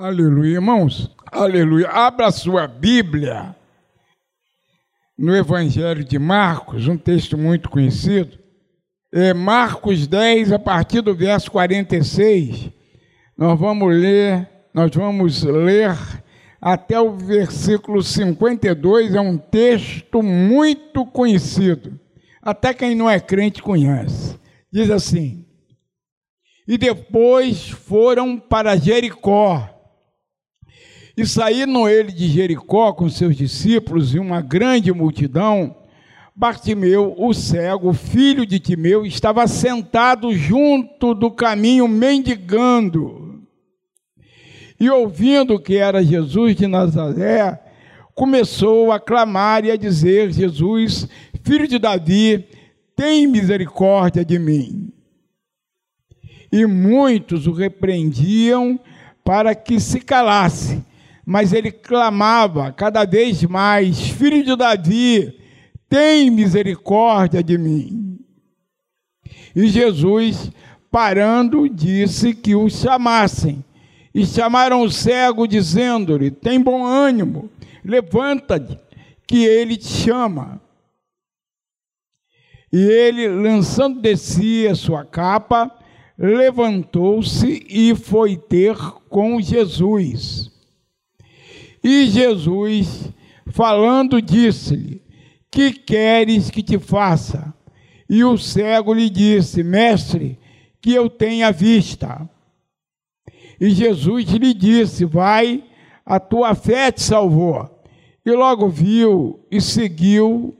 Aleluia, irmãos. Aleluia. Abra sua Bíblia no Evangelho de Marcos, um texto muito conhecido. É Marcos 10, a partir do verso 46. Nós vamos ler, nós vamos ler até o versículo 52, é um texto muito conhecido. Até quem não é crente conhece. Diz assim: E depois foram para Jericó e saíram ele de Jericó com seus discípulos e uma grande multidão. Bartimeu, o cego, filho de Timeu, estava sentado junto do caminho mendigando. E ouvindo que era Jesus de Nazaré, começou a clamar e a dizer: Jesus, filho de Davi, tem misericórdia de mim. E muitos o repreendiam para que se calasse mas ele clamava cada vez mais: Filho de Davi, tem misericórdia de mim. E Jesus, parando, disse que o chamassem. E chamaram o cego, dizendo-lhe: Tem bom ânimo, levanta-te, que ele te chama. E ele, lançando de si a sua capa, levantou-se e foi ter com Jesus. E Jesus, falando, disse-lhe: Que queres que te faça? E o cego lhe disse: Mestre, que eu tenha vista. E Jesus lhe disse: Vai, a tua fé te salvou. E logo viu e seguiu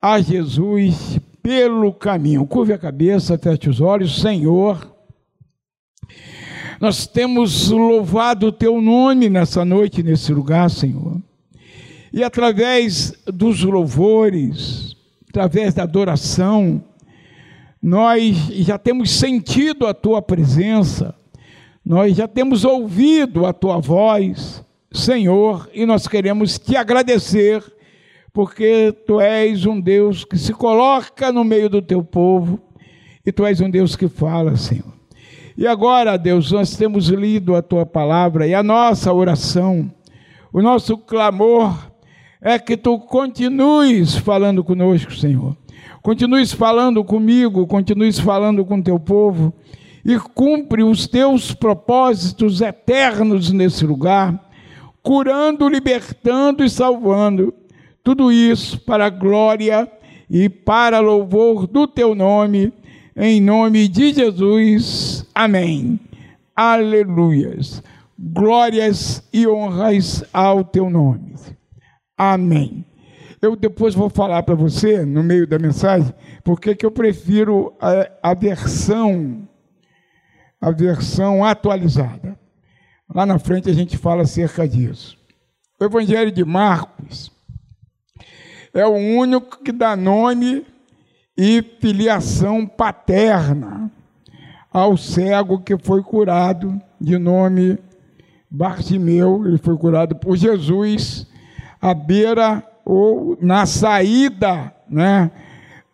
a Jesus pelo caminho. Curve a cabeça, feche os olhos, Senhor. Nós temos louvado o teu nome nessa noite, nesse lugar, Senhor. E através dos louvores, através da adoração, nós já temos sentido a tua presença, nós já temos ouvido a tua voz, Senhor, e nós queremos te agradecer, porque tu és um Deus que se coloca no meio do teu povo, e tu és um Deus que fala, Senhor. E agora, Deus, nós temos lido a tua palavra e a nossa oração, o nosso clamor é que tu continues falando conosco, Senhor. Continues falando comigo, continues falando com teu povo e cumpre os teus propósitos eternos nesse lugar, curando, libertando e salvando. Tudo isso para a glória e para louvor do teu nome em nome de Jesus. Amém. Aleluias. Glórias e honras ao teu nome. Amém. Eu depois vou falar para você, no meio da mensagem, porque que eu prefiro a, a versão a versão atualizada. Lá na frente a gente fala acerca disso. O Evangelho de Marcos é o único que dá nome e filiação paterna ao cego que foi curado, de nome Bartimeu, ele foi curado por Jesus, à beira ou na saída né,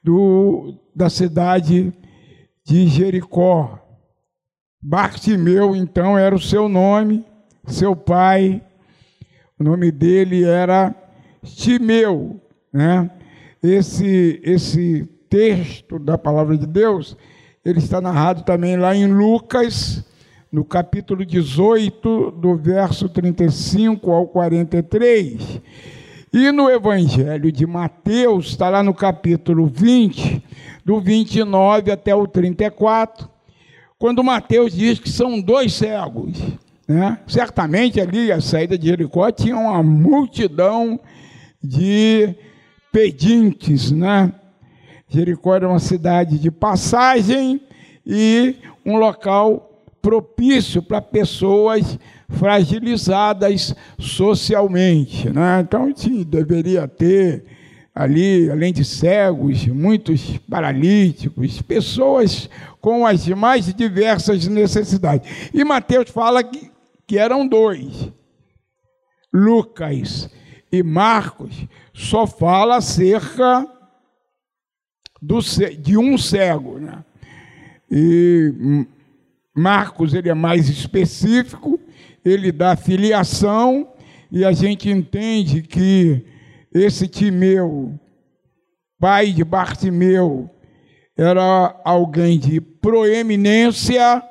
do, da cidade de Jericó. Bartimeu, então, era o seu nome, seu pai, o nome dele era Timeu, né? Esse, esse texto da palavra de Deus, ele está narrado também lá em Lucas, no capítulo 18, do verso 35 ao 43. E no Evangelho de Mateus, está lá no capítulo 20, do 29 até o 34, quando Mateus diz que são dois cegos. Né? Certamente ali, a saída de Jericó, tinha uma multidão de pedintes, né? Jericó era uma cidade de passagem e um local propício para pessoas fragilizadas socialmente. Né? Então, sim, deveria ter ali, além de cegos, muitos paralíticos, pessoas com as mais diversas necessidades. E Mateus fala que, que eram dois. Lucas e Marcos só fala acerca do, de um cego. Né? E Marcos ele é mais específico ele dá filiação, e a gente entende que esse Timeu, pai de Bartimeu, era alguém de proeminência,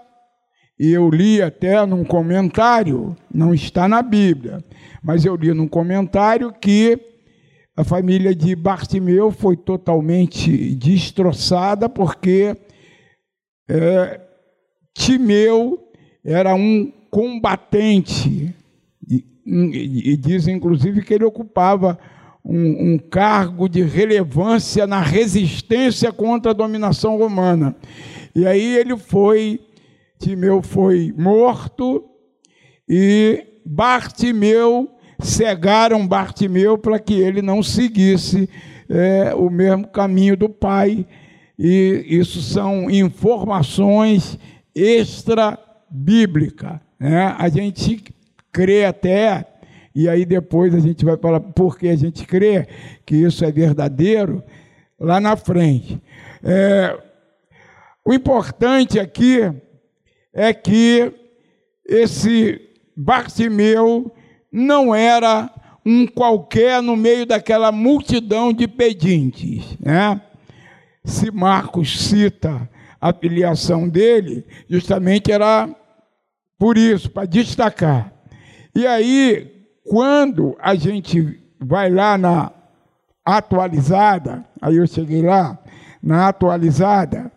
e eu li até num comentário, não está na Bíblia, mas eu li num comentário que a família de Bartimeu foi totalmente destroçada porque é, Timeu era um combatente e, e, dizem inclusive que ele ocupava um, um cargo de relevância na resistência contra a dominação romana. E aí ele foi, Timeu foi morto e Bartimeu cegaram Bartimeu para que ele não seguisse é, o mesmo caminho do pai. E isso são informações extra-bíblicas. Né? A gente crê até e aí depois a gente vai falar porque a gente crê que isso é verdadeiro lá na frente. É, o importante aqui é que esse Bartimeu não era um qualquer no meio daquela multidão de pedintes. Né? Se Marcos cita a filiação dele, justamente era por isso, para destacar. E aí, quando a gente vai lá na atualizada, aí eu cheguei lá, na atualizada,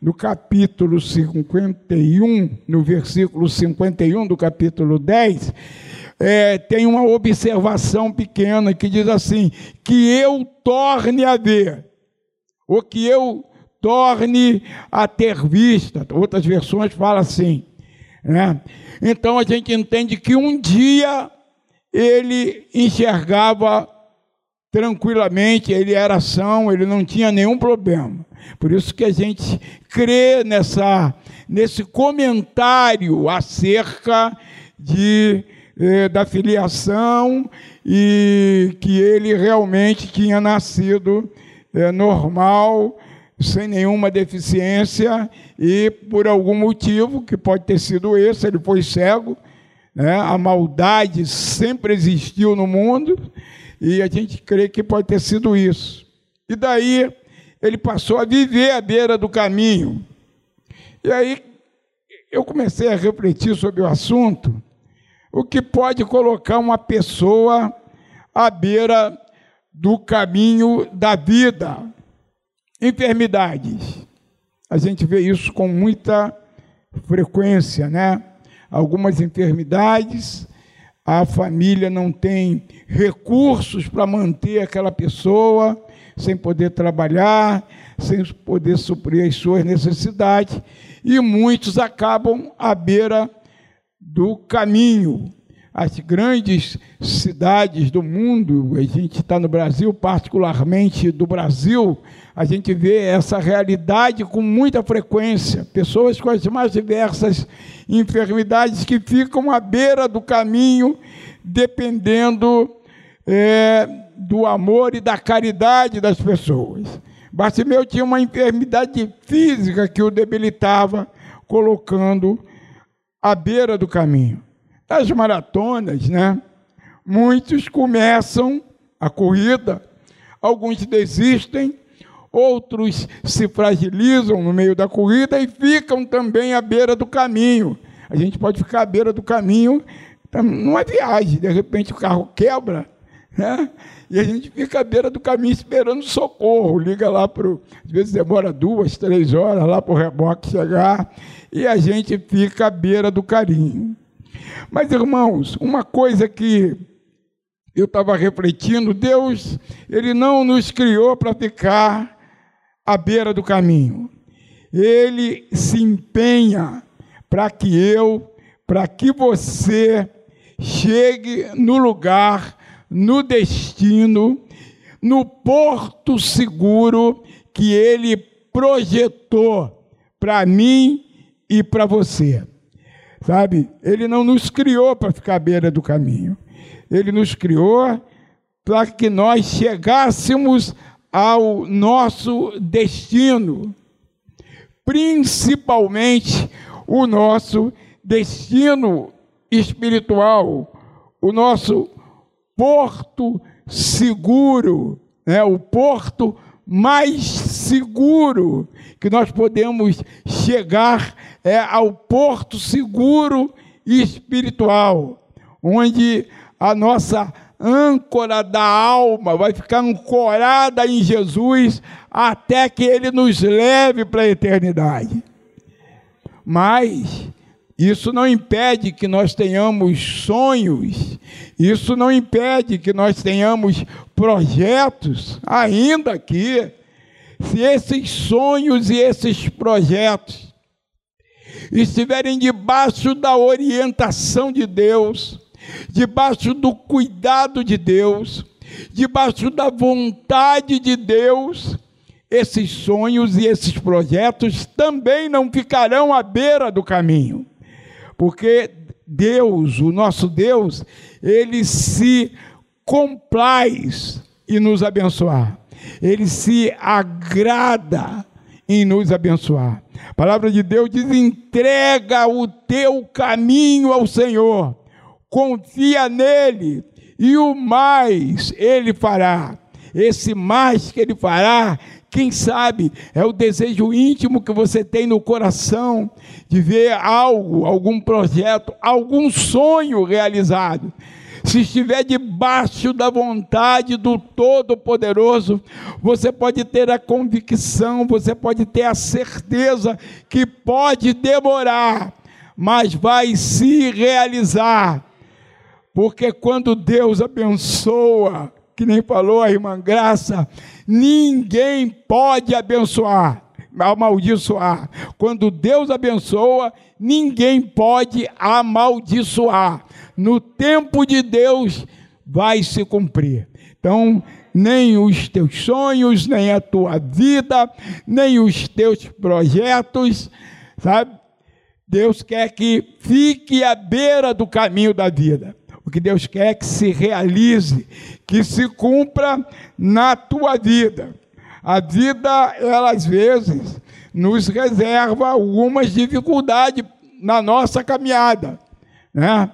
no capítulo 51, no versículo 51 do capítulo 10, é, tem uma observação pequena que diz assim: que eu torne a ver, ou que eu torne a ter vista. Outras versões falam assim. Né? Então a gente entende que um dia ele enxergava tranquilamente, ele era são, ele não tinha nenhum problema. Por isso que a gente crê nessa, nesse comentário acerca de, eh, da filiação e que ele realmente tinha nascido eh, normal, sem nenhuma deficiência e por algum motivo, que pode ter sido esse, ele foi cego, né? A maldade sempre existiu no mundo e a gente crê que pode ter sido isso. E daí ele passou a viver à beira do caminho. E aí eu comecei a refletir sobre o assunto, o que pode colocar uma pessoa à beira do caminho da vida. Enfermidades. A gente vê isso com muita frequência, né? algumas enfermidades, a família não tem recursos para manter aquela pessoa, sem poder trabalhar, sem poder suprir as suas necessidades, e muitos acabam à beira do caminho. As grandes cidades do mundo, a gente está no Brasil, particularmente do Brasil, a gente vê essa realidade com muita frequência. Pessoas com as mais diversas enfermidades que ficam à beira do caminho, dependendo é, do amor e da caridade das pessoas. Bartimeu tinha uma enfermidade física que o debilitava, colocando à beira do caminho. Nas maratonas, né? Muitos começam a corrida, alguns desistem, outros se fragilizam no meio da corrida e ficam também à beira do caminho. A gente pode ficar à beira do caminho numa viagem, de repente o carro quebra, né? E a gente fica à beira do caminho esperando socorro. Liga lá para. Às vezes demora duas, três horas lá para o reboque chegar. E a gente fica à beira do carinho. Mas, irmãos, uma coisa que eu estava refletindo, Deus, Ele não nos criou para ficar à beira do caminho. Ele se empenha para que eu, para que você chegue no lugar, no destino, no porto seguro que ele projetou para mim e para você. Sabe? Ele não nos criou para ficar à beira do caminho. Ele nos criou para que nós chegássemos ao nosso destino, principalmente o nosso destino espiritual, o nosso porto seguro, né? o porto mais seguro que nós podemos chegar é ao porto seguro espiritual, onde a nossa âncora da alma vai ficar ancorada em Jesus até que ele nos leve para a eternidade. Mas isso não impede que nós tenhamos sonhos, isso não impede que nós tenhamos projetos, ainda que, se esses sonhos e esses projetos estiverem debaixo da orientação de Deus, debaixo do cuidado de Deus, debaixo da vontade de Deus, esses sonhos e esses projetos também não ficarão à beira do caminho porque Deus, o nosso Deus, ele se complaz em nos abençoar. Ele se agrada em nos abençoar. A palavra de Deus diz: entrega o teu caminho ao Senhor, confia nele, e o mais ele fará. Esse mais que ele fará quem sabe é o desejo íntimo que você tem no coração de ver algo, algum projeto, algum sonho realizado. Se estiver debaixo da vontade do Todo-Poderoso, você pode ter a convicção, você pode ter a certeza que pode demorar, mas vai se realizar. Porque quando Deus abençoa, que nem falou a irmã Graça, ninguém pode abençoar, amaldiçoar. Quando Deus abençoa, ninguém pode amaldiçoar. No tempo de Deus vai se cumprir. Então, nem os teus sonhos, nem a tua vida, nem os teus projetos, sabe? Deus quer que fique à beira do caminho da vida. O que Deus quer é que se realize, que se cumpra na tua vida. A vida, ela às vezes, nos reserva algumas dificuldades na nossa caminhada, né?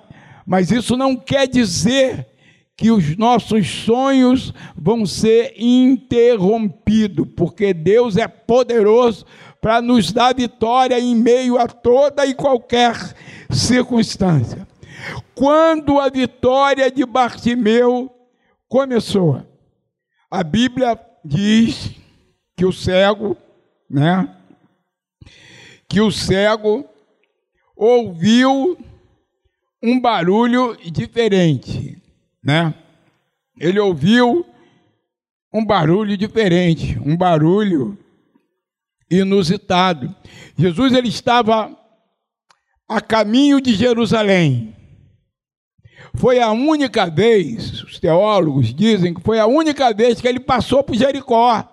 Mas isso não quer dizer que os nossos sonhos vão ser interrompidos, porque Deus é poderoso para nos dar vitória em meio a toda e qualquer circunstância. Quando a vitória de Bartimeu começou, a Bíblia diz que o cego, né? Que o cego ouviu um barulho diferente, né? Ele ouviu um barulho diferente, um barulho inusitado. Jesus ele estava a caminho de Jerusalém. Foi a única vez, os teólogos dizem que foi a única vez que ele passou por Jericó.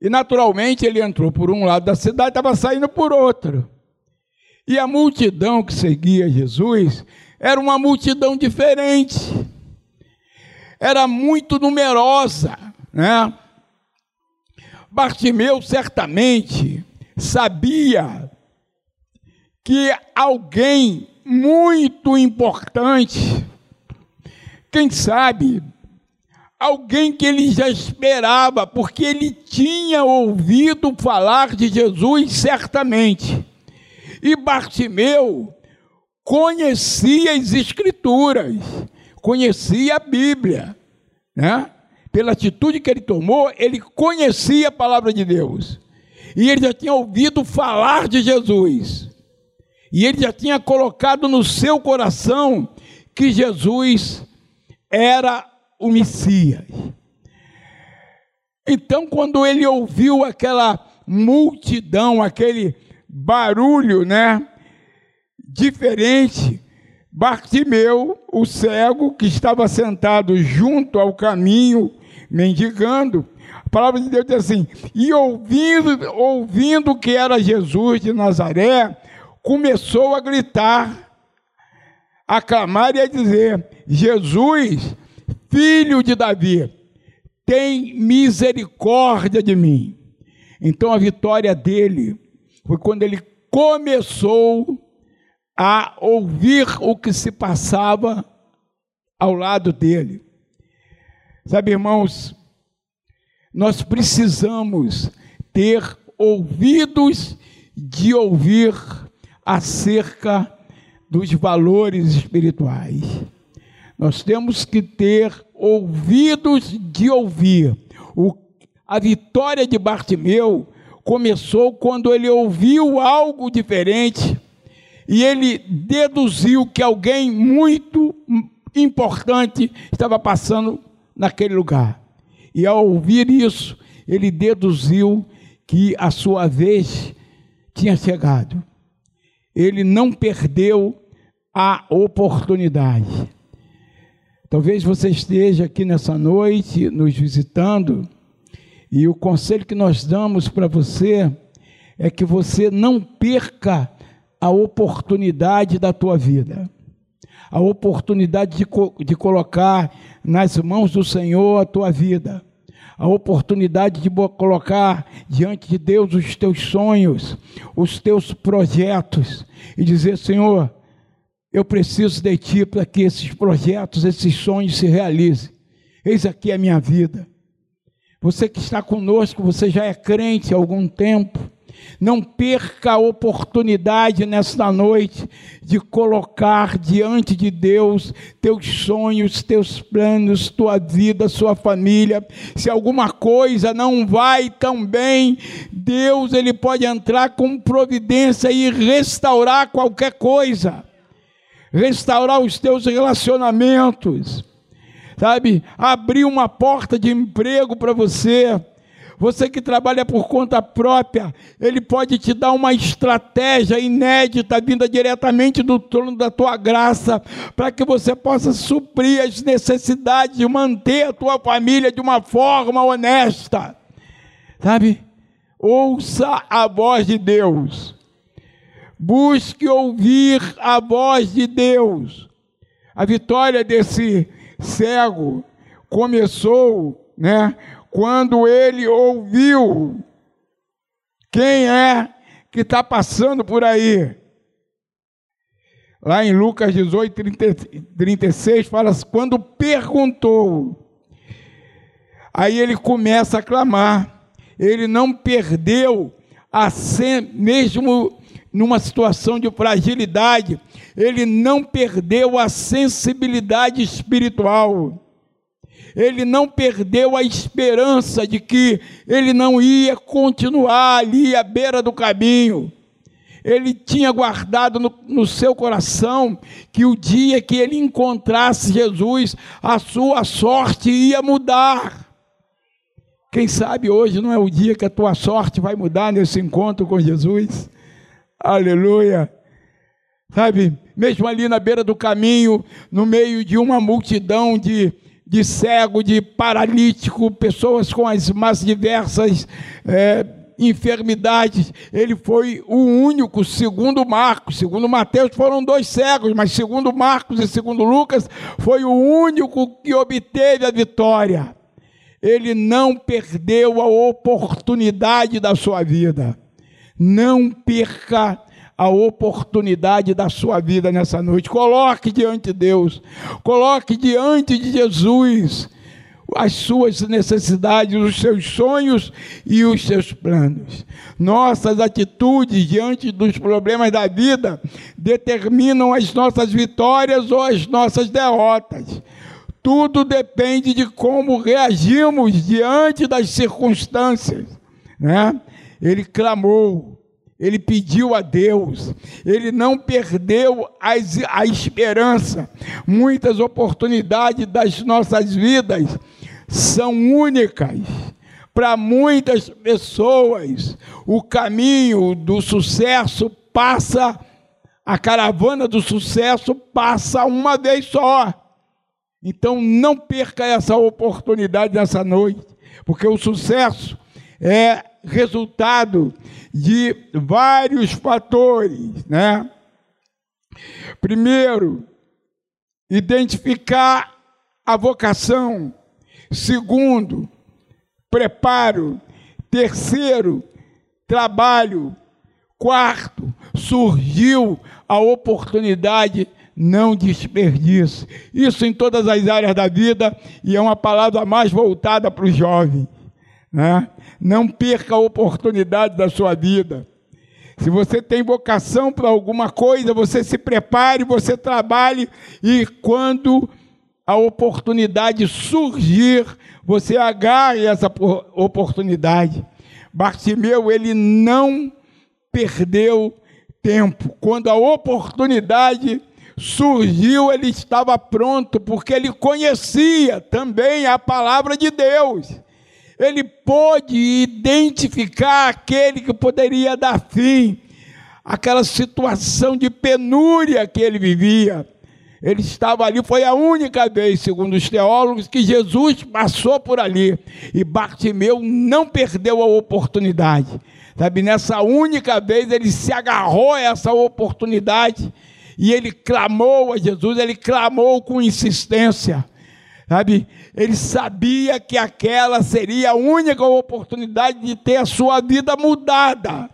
E naturalmente ele entrou por um lado da cidade, estava saindo por outro. E a multidão que seguia Jesus era uma multidão diferente. Era muito numerosa, né? Bartimeu certamente sabia que alguém muito importante. Quem sabe alguém que ele já esperava, porque ele tinha ouvido falar de Jesus certamente. E Bartimeu conhecia as Escrituras, conhecia a Bíblia, né? Pela atitude que ele tomou, ele conhecia a palavra de Deus. E ele já tinha ouvido falar de Jesus. E ele já tinha colocado no seu coração que Jesus era o Messias. Então, quando ele ouviu aquela multidão, aquele barulho, né, diferente, Bartimeu, o cego, que estava sentado junto ao caminho, mendigando, a palavra de Deus diz assim: e ouvindo, ouvindo que era Jesus de Nazaré, começou a gritar, a clamar e a dizer: Jesus, filho de Davi, tem misericórdia de mim. Então a vitória dele foi quando ele começou a ouvir o que se passava ao lado dele. Sabe, irmãos, nós precisamos ter ouvidos de ouvir acerca dos valores espirituais. Nós temos que ter ouvidos de ouvir. O, a vitória de Bartimeu começou quando ele ouviu algo diferente e ele deduziu que alguém muito importante estava passando naquele lugar. E ao ouvir isso, ele deduziu que a sua vez tinha chegado. Ele não perdeu a oportunidade. Talvez você esteja aqui nessa noite nos visitando e o conselho que nós damos para você é que você não perca a oportunidade da tua vida, a oportunidade de, de colocar nas mãos do Senhor a tua vida, a oportunidade de colocar diante de Deus os teus sonhos, os teus projetos e dizer: Senhor, eu preciso de Ti para que esses projetos, esses sonhos se realizem. Eis aqui a minha vida. Você que está conosco, você já é crente há algum tempo. Não perca a oportunidade nesta noite de colocar diante de Deus teus sonhos, teus planos, tua vida, sua família. Se alguma coisa não vai tão bem, Deus ele pode entrar com providência e restaurar qualquer coisa. Restaurar os teus relacionamentos sabe? Abrir uma porta de emprego para você. Você que trabalha por conta própria, ele pode te dar uma estratégia inédita vinda diretamente do trono da tua graça, para que você possa suprir as necessidades de manter a tua família de uma forma honesta. Sabe? Ouça a voz de Deus. Busque ouvir a voz de Deus. A vitória desse cego começou, né, quando ele ouviu quem é que está passando por aí. Lá em Lucas 18, 30, 36, fala assim, quando perguntou, aí ele começa a clamar, ele não perdeu a ser, mesmo numa situação de fragilidade, ele não perdeu a sensibilidade espiritual. Ele não perdeu a esperança de que ele não ia continuar ali à beira do caminho. Ele tinha guardado no, no seu coração que o dia que ele encontrasse Jesus, a sua sorte ia mudar. Quem sabe hoje não é o dia que a tua sorte vai mudar nesse encontro com Jesus? Aleluia. Sabe, mesmo ali na beira do caminho, no meio de uma multidão de, de cego, de paralítico, pessoas com as mais diversas é, enfermidades, ele foi o único, segundo Marcos, segundo Mateus foram dois cegos, mas segundo Marcos e segundo Lucas, foi o único que obteve a vitória. Ele não perdeu a oportunidade da sua vida. Não perca a oportunidade da sua vida nessa noite. Coloque diante de Deus, coloque diante de Jesus as suas necessidades, os seus sonhos e os seus planos. Nossas atitudes diante dos problemas da vida determinam as nossas vitórias ou as nossas derrotas. Tudo depende de como reagimos diante das circunstâncias, né? Ele clamou, ele pediu a Deus, ele não perdeu as, a esperança. Muitas oportunidades das nossas vidas são únicas. Para muitas pessoas, o caminho do sucesso passa, a caravana do sucesso passa uma vez só. Então não perca essa oportunidade nessa noite, porque o sucesso é resultado de vários fatores, né? Primeiro, identificar a vocação. Segundo, preparo. Terceiro, trabalho. Quarto, surgiu a oportunidade não desperdice. Isso em todas as áreas da vida e é uma palavra mais voltada para o jovem. Né? Não perca a oportunidade da sua vida. Se você tem vocação para alguma coisa, você se prepare, você trabalhe e quando a oportunidade surgir, você agarre essa oportunidade. Bartimeu, ele não perdeu tempo. Quando a oportunidade surgiu, ele estava pronto, porque ele conhecia também a palavra de Deus. Ele pôde identificar aquele que poderia dar fim àquela situação de penúria que ele vivia. Ele estava ali, foi a única vez, segundo os teólogos, que Jesus passou por ali. E Bartimeu não perdeu a oportunidade. Sabe, nessa única vez ele se agarrou a essa oportunidade e ele clamou a Jesus, ele clamou com insistência. Sabe, ele sabia que aquela seria a única oportunidade de ter a sua vida mudada.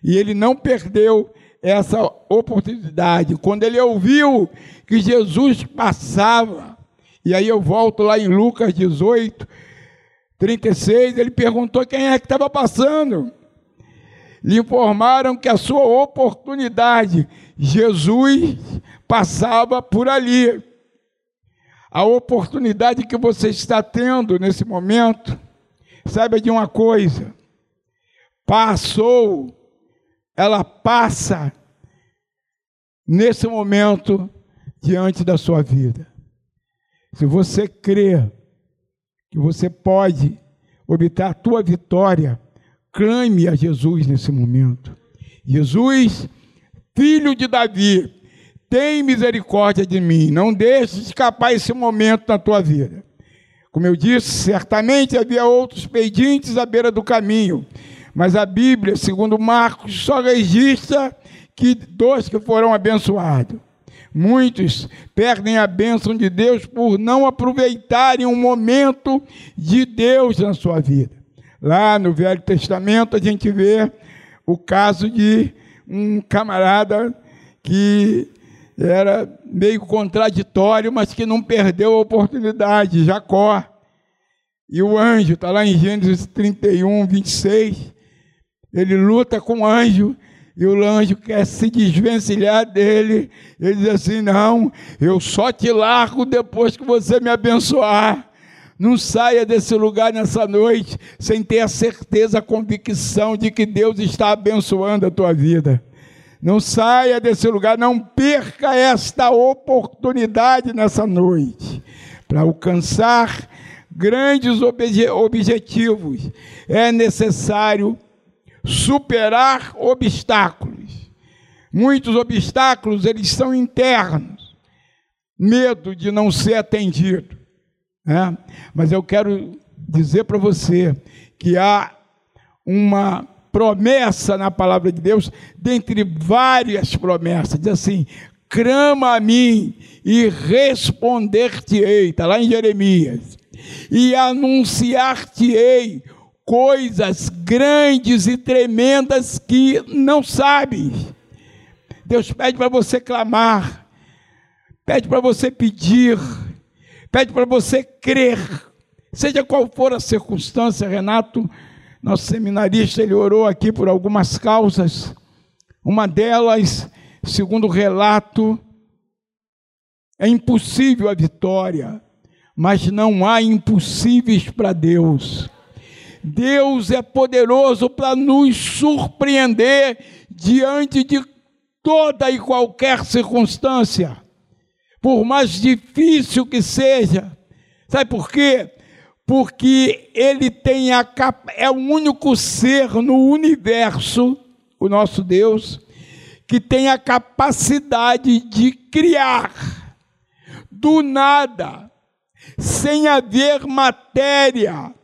E ele não perdeu essa oportunidade. Quando ele ouviu que Jesus passava, e aí eu volto lá em Lucas 18, 36, ele perguntou quem é que estava passando. Lhe informaram que a sua oportunidade, Jesus passava por ali. A oportunidade que você está tendo nesse momento, saiba de uma coisa: passou ela passa nesse momento diante da sua vida. Se você crê que você pode obter a tua vitória, clame a Jesus nesse momento. Jesus, filho de Davi, tem misericórdia de mim, não deixe escapar esse momento na tua vida. Como eu disse, certamente havia outros pedintes à beira do caminho, mas a Bíblia, segundo Marcos, só registra que dois que foram abençoados. Muitos perdem a bênção de Deus por não aproveitarem um momento de Deus na sua vida. Lá no Velho Testamento a gente vê o caso de um camarada que era meio contraditório, mas que não perdeu a oportunidade, Jacó. E o anjo, está lá em Gênesis 31, 26, ele luta com o anjo e o anjo quer se desvencilhar dele. Ele diz assim: Não, eu só te largo depois que você me abençoar. Não saia desse lugar nessa noite sem ter a certeza, a convicção de que Deus está abençoando a tua vida. Não saia desse lugar, não perca esta oportunidade nessa noite para alcançar grandes objetivos. É necessário superar obstáculos. Muitos obstáculos, eles são internos. Medo de não ser atendido. Né? Mas eu quero dizer para você que há uma promessa na palavra de Deus, dentre várias promessas, diz assim: clama a mim e responder-te-ei, está lá em Jeremias, e anunciar-te-ei coisas grandes e tremendas que não sabe. Deus pede para você clamar, pede para você pedir, pede para você crer, seja qual for a circunstância, Renato, nosso seminarista, ele orou aqui por algumas causas, uma delas, segundo o relato, é impossível a vitória, mas não há impossíveis para Deus. Deus é poderoso para nos surpreender diante de toda e qualquer circunstância, por mais difícil que seja. Sabe por quê? Porque ele tem a é o único ser no universo, o nosso Deus, que tem a capacidade de criar do nada, sem haver matéria,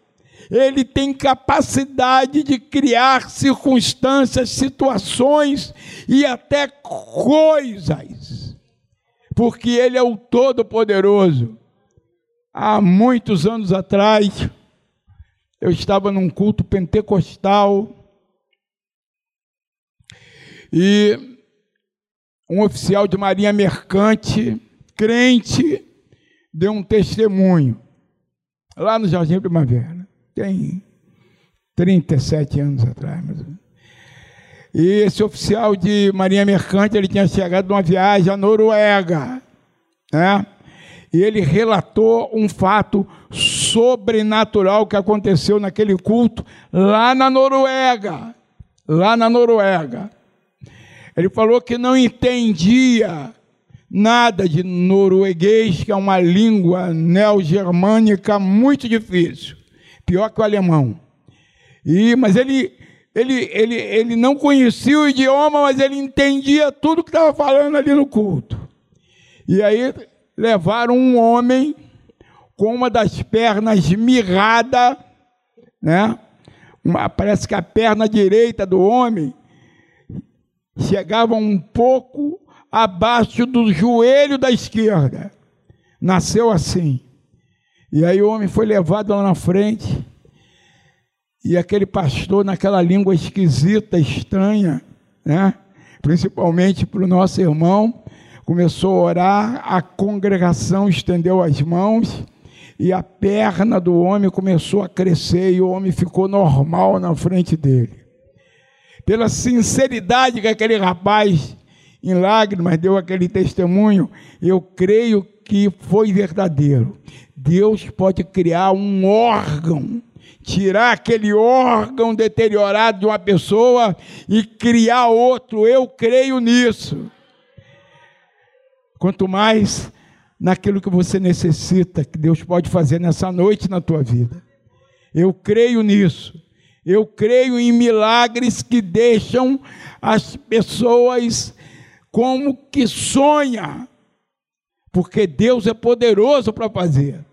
ele tem capacidade de criar circunstâncias, situações e até coisas, porque Ele é o Todo-Poderoso. Há muitos anos atrás, eu estava num culto pentecostal e um oficial de marinha mercante, crente, deu um testemunho lá no Jardim Primavera. Tem 37 anos atrás, menos. E esse oficial de marinha mercante, ele tinha chegado de uma viagem à Noruega, né? E ele relatou um fato sobrenatural que aconteceu naquele culto lá na Noruega, lá na Noruega. Ele falou que não entendia nada de norueguês, que é uma língua neogermânica muito difícil, pior que o alemão. E, mas ele, ele, ele, ele não conhecia o idioma, mas ele entendia tudo que estava falando ali no culto. E aí levaram um homem com uma das pernas mirrada, né? Uma, parece que a perna direita do homem chegava um pouco abaixo do joelho da esquerda. Nasceu assim. E aí o homem foi levado lá na frente e aquele pastor, naquela língua esquisita, estranha, né? principalmente para o nosso irmão, começou a orar, a congregação estendeu as mãos e a perna do homem começou a crescer e o homem ficou normal na frente dele. Pela sinceridade que aquele rapaz, em lágrimas, deu aquele testemunho, eu creio que foi verdadeiro. Deus pode criar um órgão tirar aquele órgão deteriorado de uma pessoa e criar outro. Eu creio nisso. Quanto mais naquilo que você necessita, que Deus pode fazer nessa noite na tua vida. Eu creio nisso. Eu creio em milagres que deixam as pessoas como que sonha, porque Deus é poderoso para fazer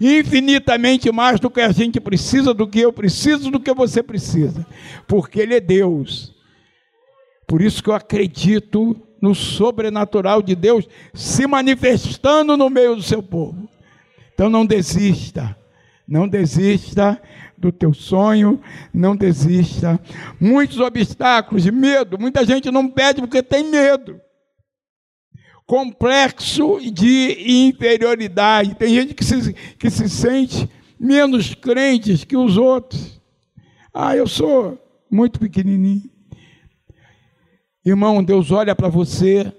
infinitamente mais do que a gente precisa, do que eu preciso, do que você precisa, porque Ele é Deus. Por isso que eu acredito no sobrenatural de Deus se manifestando no meio do seu povo. Então não desista, não desista do teu sonho, não desista. Muitos obstáculos, medo, muita gente não pede porque tem medo complexo de inferioridade. Tem gente que se, que se sente menos crentes que os outros. Ah, eu sou muito pequenininho. Irmão, Deus olha para você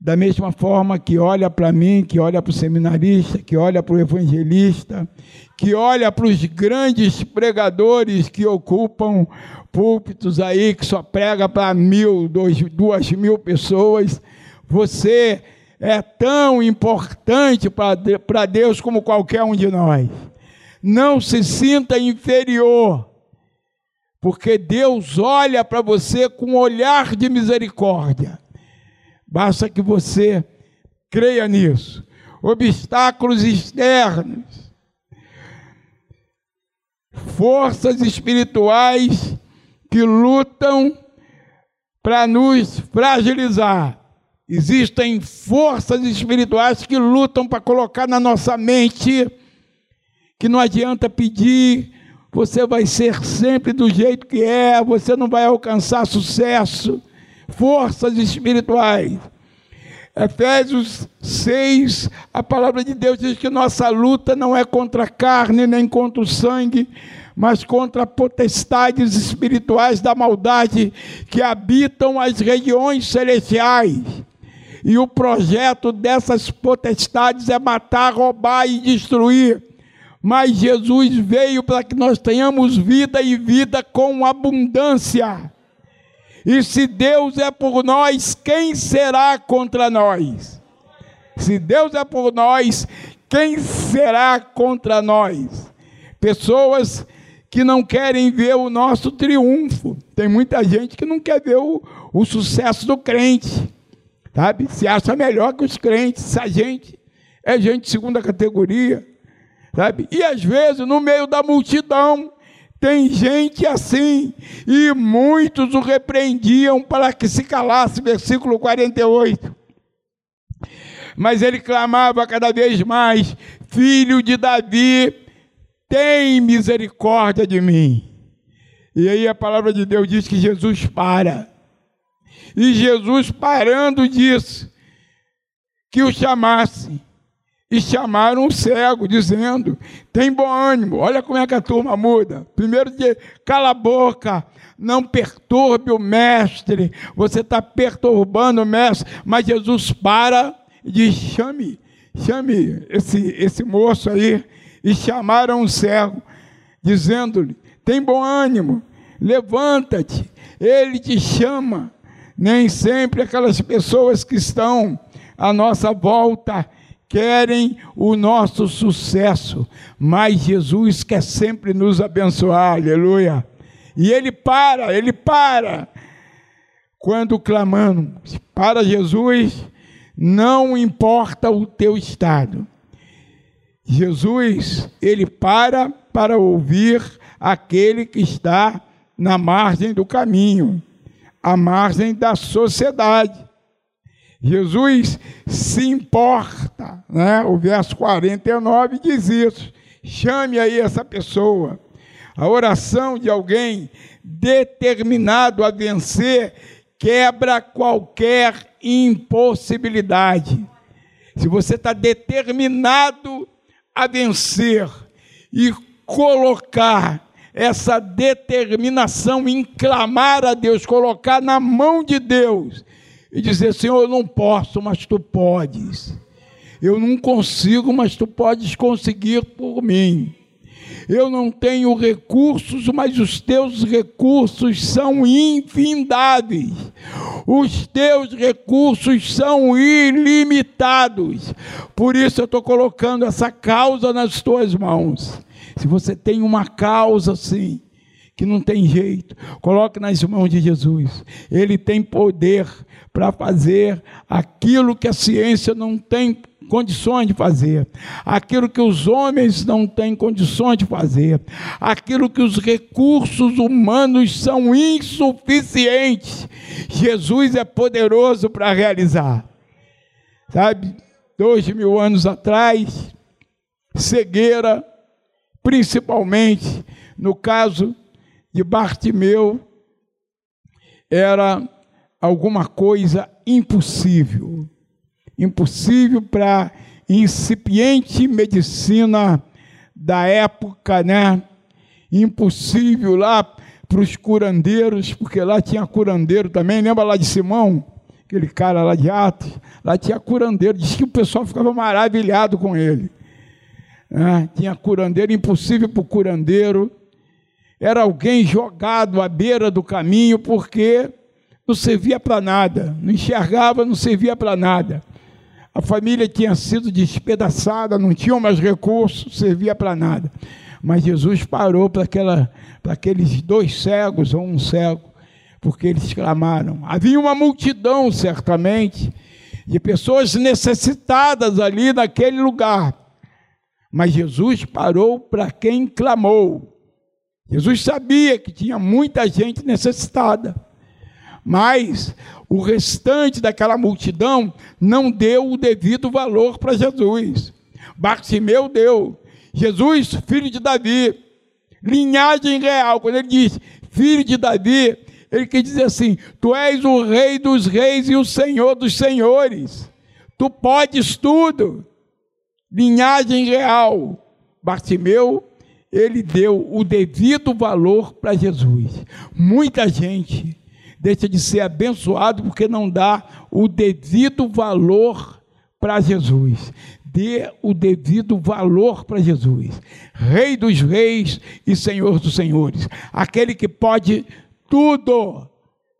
da mesma forma que olha para mim, que olha para o seminarista, que olha para o evangelista, que olha para os grandes pregadores que ocupam púlpitos aí, que só prega para mil, dois, duas mil pessoas. Você é tão importante para Deus como qualquer um de nós. Não se sinta inferior, porque Deus olha para você com um olhar de misericórdia. Basta que você creia nisso. Obstáculos externos, forças espirituais que lutam para nos fragilizar. Existem forças espirituais que lutam para colocar na nossa mente que não adianta pedir, você vai ser sempre do jeito que é, você não vai alcançar sucesso. Forças espirituais. Efésios 6, a palavra de Deus diz que nossa luta não é contra a carne nem contra o sangue, mas contra potestades espirituais da maldade que habitam as regiões celestiais. E o projeto dessas potestades é matar, roubar e destruir. Mas Jesus veio para que nós tenhamos vida e vida com abundância. E se Deus é por nós, quem será contra nós? Se Deus é por nós, quem será contra nós? Pessoas que não querem ver o nosso triunfo. Tem muita gente que não quer ver o, o sucesso do crente sabe? Se acha melhor que os crentes, a gente é gente de segunda categoria, sabe? E às vezes no meio da multidão tem gente assim, e muitos o repreendiam para que se calasse, versículo 48. Mas ele clamava cada vez mais: Filho de Davi, tem misericórdia de mim. E aí a palavra de Deus diz que Jesus para E Jesus, parando, disse que o chamasse. E chamaram o cego, dizendo: Tem bom ânimo. Olha como é que a turma muda. Primeiro dia, cala a boca, não perturbe o mestre. Você está perturbando o mestre. Mas Jesus para e diz: Chame, chame esse, esse moço aí. E chamaram o cego, dizendo-lhe: Tem bom ânimo, levanta-te, ele te chama. Nem sempre aquelas pessoas que estão à nossa volta querem o nosso sucesso, mas Jesus quer sempre nos abençoar, aleluia. E ele para, ele para. Quando clamamos para Jesus, não importa o teu estado. Jesus, ele para para ouvir aquele que está na margem do caminho, à margem da sociedade. Jesus se importa, né? O verso 49 diz isso. Chame aí essa pessoa. A oração de alguém determinado a vencer quebra qualquer impossibilidade. Se você está determinado a vencer e colocar essa determinação em clamar a Deus, colocar na mão de Deus e dizer: Senhor, eu não posso, mas tu podes. Eu não consigo, mas tu podes conseguir por mim. Eu não tenho recursos, mas os teus recursos são infindáveis. Os teus recursos são ilimitados. Por isso eu estou colocando essa causa nas tuas mãos. Se você tem uma causa assim, que não tem jeito, coloque nas mãos de Jesus. Ele tem poder para fazer aquilo que a ciência não tem condições de fazer, aquilo que os homens não têm condições de fazer, aquilo que os recursos humanos são insuficientes. Jesus é poderoso para realizar. Sabe, dois mil anos atrás, cegueira principalmente no caso de Bartimeu, era alguma coisa impossível. Impossível para incipiente medicina da época, né? Impossível lá para os curandeiros, porque lá tinha curandeiro também. Lembra lá de Simão? Aquele cara lá de Atos? Lá tinha curandeiro. Diz que o pessoal ficava maravilhado com ele. Né? tinha curandeiro, impossível para o curandeiro. Era alguém jogado à beira do caminho porque não servia para nada, não enxergava, não servia para nada. A família tinha sido despedaçada, não tinha mais recursos, servia para nada. Mas Jesus parou para aqueles dois cegos ou um cego, porque eles clamaram. Havia uma multidão, certamente, de pessoas necessitadas ali naquele lugar. Mas Jesus parou para quem clamou. Jesus sabia que tinha muita gente necessitada. Mas o restante daquela multidão não deu o devido valor para Jesus. Bartimeu deu. Jesus, filho de Davi, linhagem real. Quando ele diz filho de Davi, ele quer dizer assim: Tu és o rei dos reis e o senhor dos senhores. Tu podes tudo linhagem real. Bartimeu, ele deu o devido valor para Jesus. Muita gente deixa de ser abençoado porque não dá o devido valor para Jesus. Dê o devido valor para Jesus. Rei dos reis e Senhor dos senhores. Aquele que pode tudo,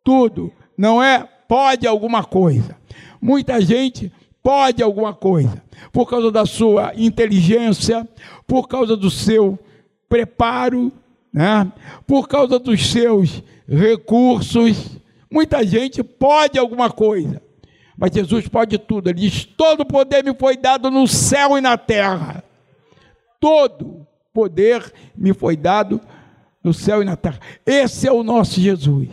tudo. Não é pode alguma coisa. Muita gente pode alguma coisa, por causa da sua inteligência, por causa do seu preparo, né? por causa dos seus recursos. Muita gente pode alguma coisa, mas Jesus pode tudo. Ele diz: Todo poder me foi dado no céu e na terra. Todo poder me foi dado no céu e na terra. Esse é o nosso Jesus.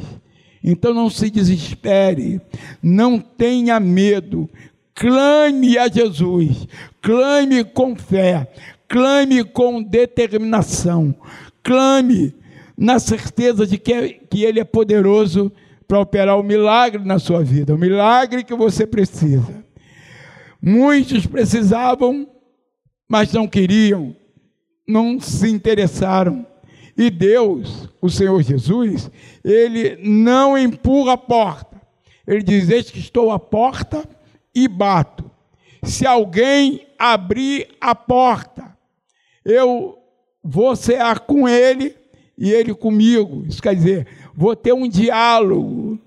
Então não se desespere, não tenha medo, clame a Jesus, clame com fé, clame com determinação, clame na certeza de que, que Ele é poderoso para operar o milagre na sua vida, o milagre que você precisa. Muitos precisavam, mas não queriam, não se interessaram. E Deus, o Senhor Jesus, ele não empurra a porta. Ele diz: Eis que estou à porta e bato. Se alguém abrir a porta, eu vou cear com ele e ele comigo. Isso quer dizer, vou ter um diálogo.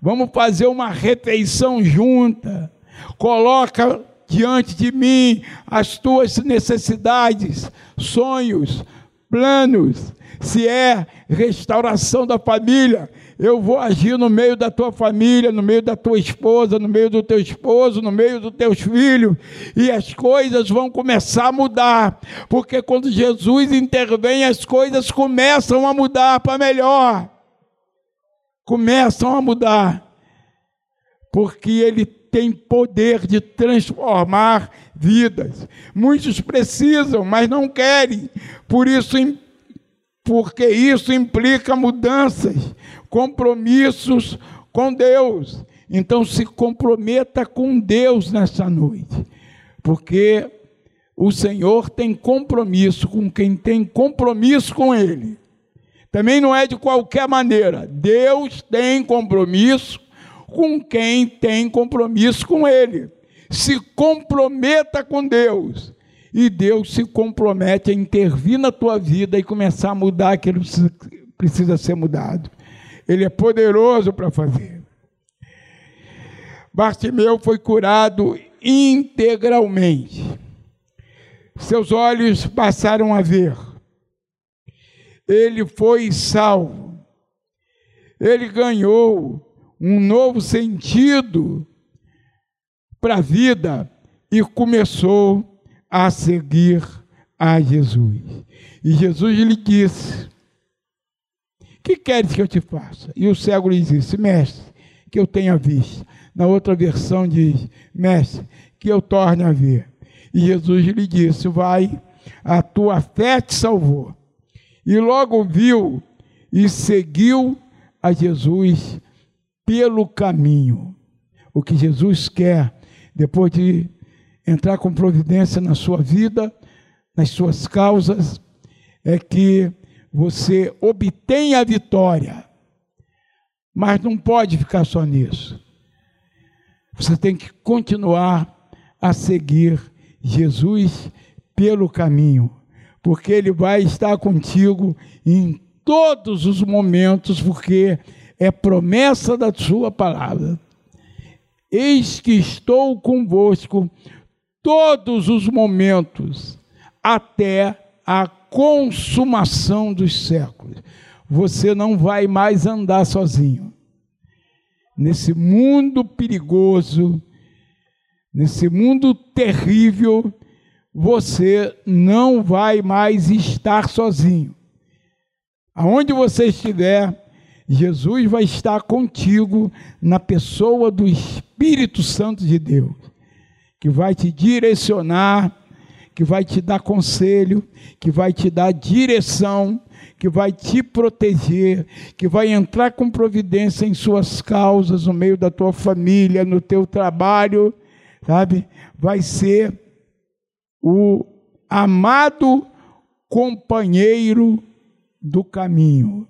Vamos fazer uma refeição junta. Coloca diante de mim as tuas necessidades, sonhos, planos. Se é restauração da família, eu vou agir no meio da tua família, no meio da tua esposa, no meio do teu esposo, no meio dos teus filhos, e as coisas vão começar a mudar, porque quando Jesus intervém, as coisas começam a mudar para melhor. Começam a mudar, porque Ele tem poder de transformar vidas. Muitos precisam, mas não querem, por isso porque isso implica mudanças, compromissos com Deus. Então se comprometa com Deus nessa noite, porque o Senhor tem compromisso com quem tem compromisso com Ele. Também não é de qualquer maneira. Deus tem compromisso com quem tem compromisso com Ele. Se comprometa com Deus e Deus se compromete a intervir na tua vida e começar a mudar aquilo que precisa ser mudado. Ele é poderoso para fazer. Bartimeu foi curado integralmente. Seus olhos passaram a ver. Ele foi salvo. Ele ganhou um novo sentido para a vida e começou a seguir a Jesus. E Jesus lhe disse: Que queres que eu te faça? E o cego lhe disse: Mestre, que eu tenha visto. Na outra versão diz: Mestre, que eu torne a ver. E Jesus lhe disse: Vai, a tua fé te salvou. E logo viu e seguiu a Jesus pelo caminho. O que Jesus quer, depois de entrar com providência na sua vida, nas suas causas, é que você obtenha a vitória. Mas não pode ficar só nisso. Você tem que continuar a seguir Jesus pelo caminho, porque Ele vai estar contigo em todos os momentos, porque é promessa da Sua palavra. Eis que estou convosco todos os momentos, até a consumação dos séculos. Você não vai mais andar sozinho. Nesse mundo perigoso, nesse mundo terrível, você não vai mais estar sozinho. Aonde você estiver, Jesus vai estar contigo na pessoa do Espírito Santo de Deus que vai te direcionar, que vai te dar conselho, que vai te dar direção, que vai te proteger, que vai entrar com providência em suas causas, no meio da tua família, no teu trabalho, sabe? Vai ser o amado companheiro do caminho,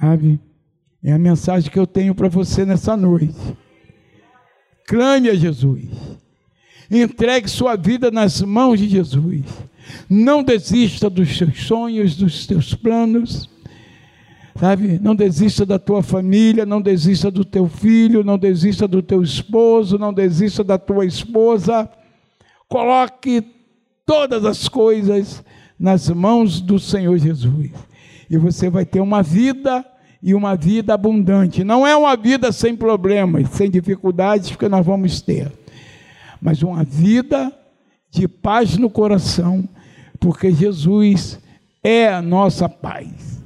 sabe? É a mensagem que eu tenho para você nessa noite. Clame a Jesus. Entregue sua vida nas mãos de Jesus. Não desista dos seus sonhos, dos teus planos. Sabe? Não desista da tua família, não desista do teu filho, não desista do teu esposo, não desista da tua esposa. Coloque todas as coisas nas mãos do Senhor Jesus. E você vai ter uma vida e uma vida abundante. Não é uma vida sem problemas, sem dificuldades, que nós vamos ter mas uma vida de paz no coração, porque Jesus é a nossa paz.